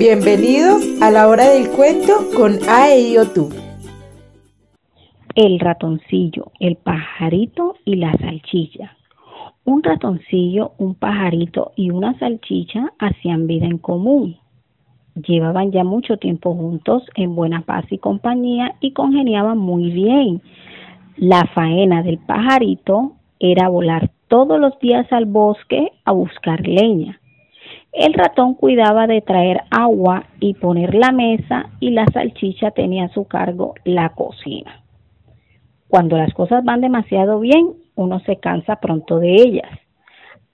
Bienvenidos a la hora del cuento con tú. El ratoncillo, el pajarito y la salchicha. Un ratoncillo, un pajarito y una salchicha hacían vida en común. Llevaban ya mucho tiempo juntos en buena paz y compañía y congeniaban muy bien. La faena del pajarito era volar todos los días al bosque a buscar leña. El ratón cuidaba de traer agua y poner la mesa y la salchicha tenía a su cargo la cocina. Cuando las cosas van demasiado bien, uno se cansa pronto de ellas.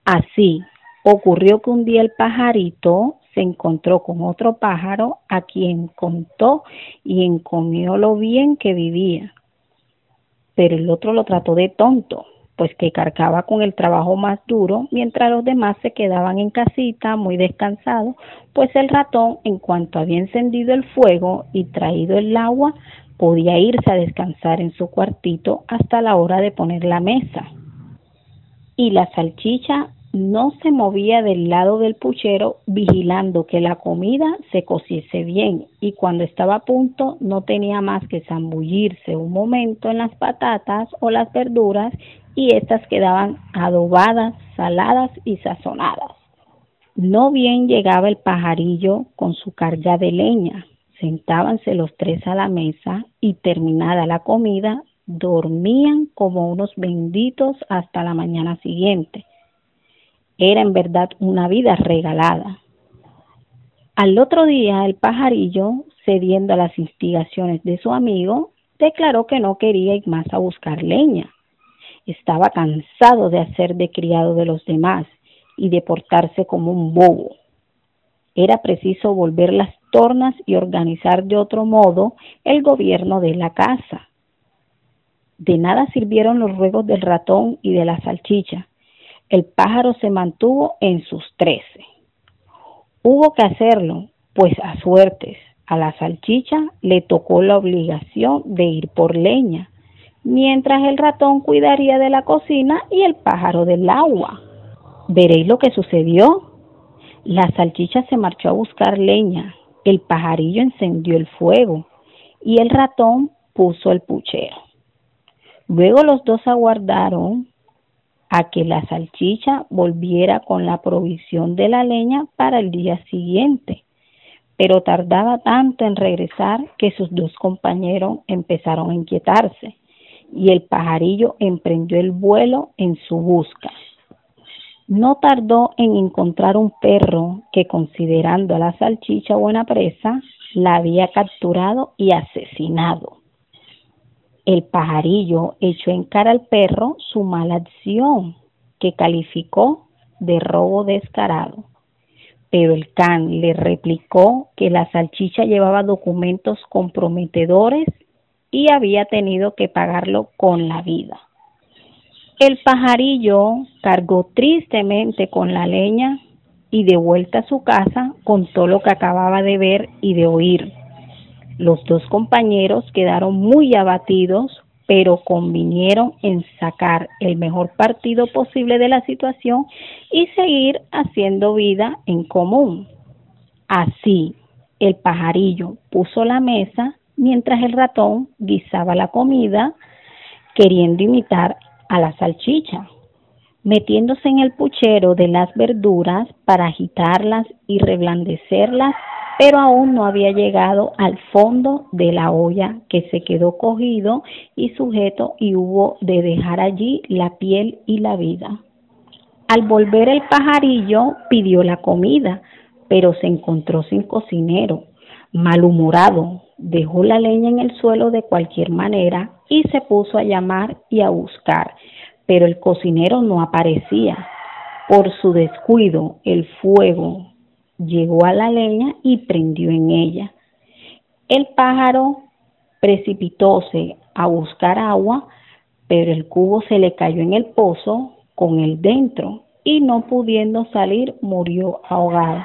Así ocurrió que un día el pajarito se encontró con otro pájaro a quien contó y encomió lo bien que vivía. Pero el otro lo trató de tonto pues que cargaba con el trabajo más duro, mientras los demás se quedaban en casita muy descansados, pues el ratón, en cuanto había encendido el fuego y traído el agua, podía irse a descansar en su cuartito hasta la hora de poner la mesa. Y la salchicha no se movía del lado del puchero vigilando que la comida se cociese bien y cuando estaba a punto no tenía más que zambullirse un momento en las patatas o las verduras y éstas quedaban adobadas, saladas y sazonadas. No bien llegaba el pajarillo con su carga de leña. Sentábanse los tres a la mesa y terminada la comida, dormían como unos benditos hasta la mañana siguiente era en verdad una vida regalada. Al otro día el pajarillo, cediendo a las instigaciones de su amigo, declaró que no quería ir más a buscar leña. Estaba cansado de hacer de criado de los demás y de portarse como un bobo. Era preciso volver las tornas y organizar de otro modo el gobierno de la casa. De nada sirvieron los ruegos del ratón y de la salchicha, el pájaro se mantuvo en sus trece. Hubo que hacerlo, pues a suertes, a la salchicha le tocó la obligación de ir por leña, mientras el ratón cuidaría de la cocina y el pájaro del agua. Veréis lo que sucedió. La salchicha se marchó a buscar leña, el pajarillo encendió el fuego y el ratón puso el puchero. Luego los dos aguardaron a que la salchicha volviera con la provisión de la leña para el día siguiente. Pero tardaba tanto en regresar que sus dos compañeros empezaron a inquietarse y el pajarillo emprendió el vuelo en su busca. No tardó en encontrar un perro que, considerando a la salchicha buena presa, la había capturado y asesinado. El pajarillo echó en cara al perro su mala acción, que calificó de robo descarado. Pero el can le replicó que la salchicha llevaba documentos comprometedores y había tenido que pagarlo con la vida. El pajarillo cargó tristemente con la leña y de vuelta a su casa contó lo que acababa de ver y de oír. Los dos compañeros quedaron muy abatidos, pero convinieron en sacar el mejor partido posible de la situación y seguir haciendo vida en común. Así, el pajarillo puso la mesa mientras el ratón guisaba la comida, queriendo imitar a la salchicha, metiéndose en el puchero de las verduras para agitarlas y reblandecerlas pero aún no había llegado al fondo de la olla que se quedó cogido y sujeto y hubo de dejar allí la piel y la vida. Al volver el pajarillo pidió la comida, pero se encontró sin cocinero. Malhumorado, dejó la leña en el suelo de cualquier manera y se puso a llamar y a buscar, pero el cocinero no aparecía. Por su descuido, el fuego llegó a la leña y prendió en ella. El pájaro precipitóse a buscar agua, pero el cubo se le cayó en el pozo con él dentro y no pudiendo salir murió ahogado.